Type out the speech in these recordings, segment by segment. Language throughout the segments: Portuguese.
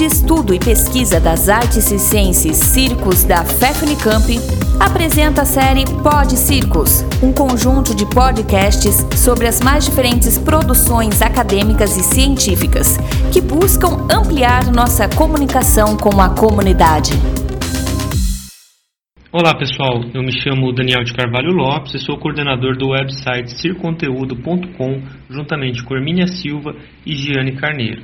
de Estudo e Pesquisa das Artes Circenses Circos da FEFNICAMP, apresenta a série Pod Circos, um conjunto de podcasts sobre as mais diferentes produções acadêmicas e científicas que buscam ampliar nossa comunicação com a comunidade. Olá pessoal, eu me chamo Daniel de Carvalho Lopes e sou coordenador do website circonteúdo.com, juntamente com Hermínia Silva e Giane Carneiro.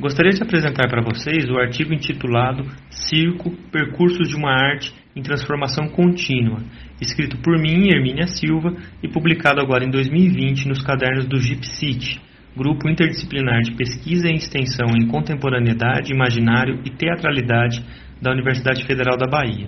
Gostaria de apresentar para vocês o artigo intitulado Circo, Percursos de uma Arte em Transformação Contínua, escrito por mim, Hermínia Silva, e publicado agora em 2020 nos cadernos do GIPCIT, Grupo Interdisciplinar de Pesquisa e Extensão em Contemporaneidade, Imaginário e Teatralidade da Universidade Federal da Bahia.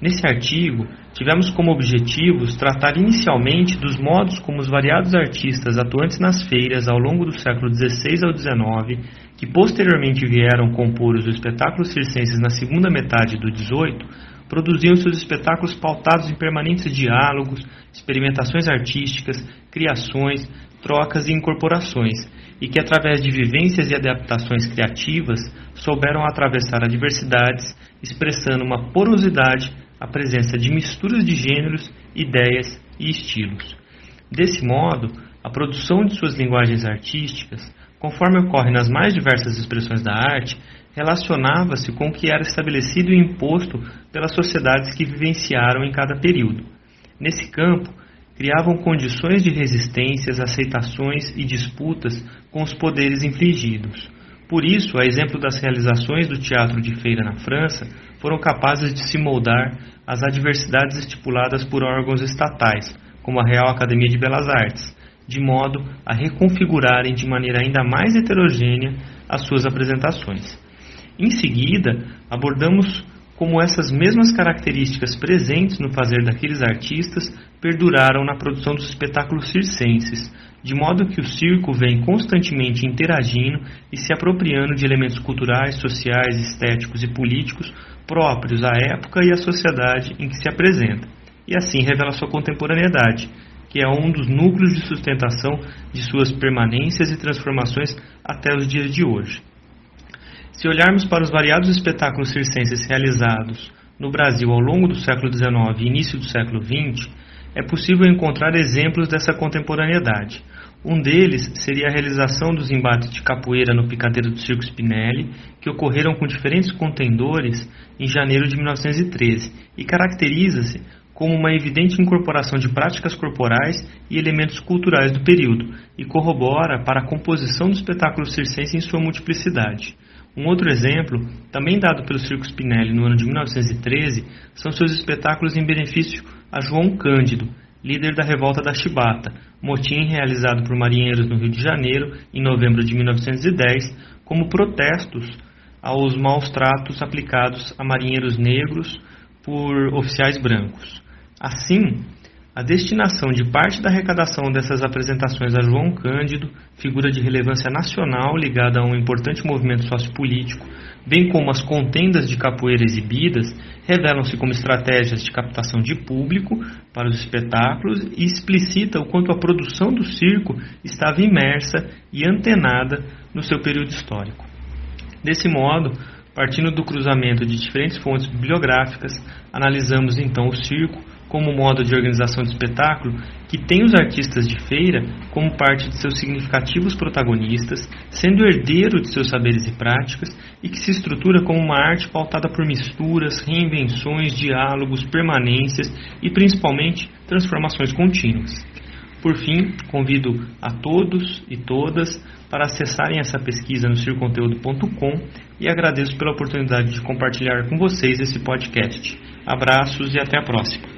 Nesse artigo, tivemos como objetivos tratar inicialmente dos modos como os variados artistas atuantes nas feiras ao longo do século XVI ao XIX, que posteriormente vieram compor os espetáculos circenses na segunda metade do XVIII, produziam seus espetáculos pautados em permanentes diálogos, experimentações artísticas, criações, trocas e incorporações, e que através de vivências e adaptações criativas souberam atravessar adversidades, expressando uma porosidade a presença de misturas de gêneros, ideias e estilos. Desse modo, a produção de suas linguagens artísticas, conforme ocorre nas mais diversas expressões da arte, relacionava-se com o que era estabelecido e imposto pelas sociedades que vivenciaram em cada período. Nesse campo, criavam condições de resistências, aceitações e disputas com os poderes infligidos. Por isso, a exemplo das realizações do teatro de feira na França, foram capazes de se moldar às adversidades estipuladas por órgãos estatais, como a Real Academia de Belas Artes, de modo a reconfigurarem de maneira ainda mais heterogênea as suas apresentações. Em seguida, abordamos como essas mesmas características presentes no fazer daqueles artistas perduraram na produção dos espetáculos circenses, de modo que o circo vem constantemente interagindo e se apropriando de elementos culturais, sociais, estéticos e políticos próprios à época e à sociedade em que se apresenta, e assim revela sua contemporaneidade, que é um dos núcleos de sustentação de suas permanências e transformações até os dias de hoje. Se olharmos para os variados espetáculos circenses realizados no Brasil ao longo do século XIX e início do século XX, é possível encontrar exemplos dessa contemporaneidade. Um deles seria a realização dos embates de capoeira no picadeiro do Circo Spinelli, que ocorreram com diferentes contendores em janeiro de 1913 e caracteriza-se como uma evidente incorporação de práticas corporais e elementos culturais do período e corrobora para a composição do espetáculo circense em sua multiplicidade. Um outro exemplo, também dado pelo Circo Spinelli no ano de 1913, são seus espetáculos em benefício a João Cândido, líder da revolta da Chibata, motim realizado por marinheiros no Rio de Janeiro em novembro de 1910, como protestos aos maus tratos aplicados a marinheiros negros por oficiais brancos. Assim, a destinação de parte da arrecadação dessas apresentações a João Cândido, figura de relevância nacional ligada a um importante movimento sociopolítico, bem como as contendas de capoeira exibidas, revelam-se como estratégias de captação de público para os espetáculos e explicita o quanto a produção do circo estava imersa e antenada no seu período histórico. Desse modo, partindo do cruzamento de diferentes fontes bibliográficas, analisamos então o circo como modo de organização de espetáculo que tem os artistas de feira como parte de seus significativos protagonistas, sendo herdeiro de seus saberes e práticas, e que se estrutura como uma arte pautada por misturas, reinvenções, diálogos, permanências e principalmente transformações contínuas. Por fim, convido a todos e todas para acessarem essa pesquisa no circonteúdo.com e agradeço pela oportunidade de compartilhar com vocês esse podcast. Abraços e até a próxima.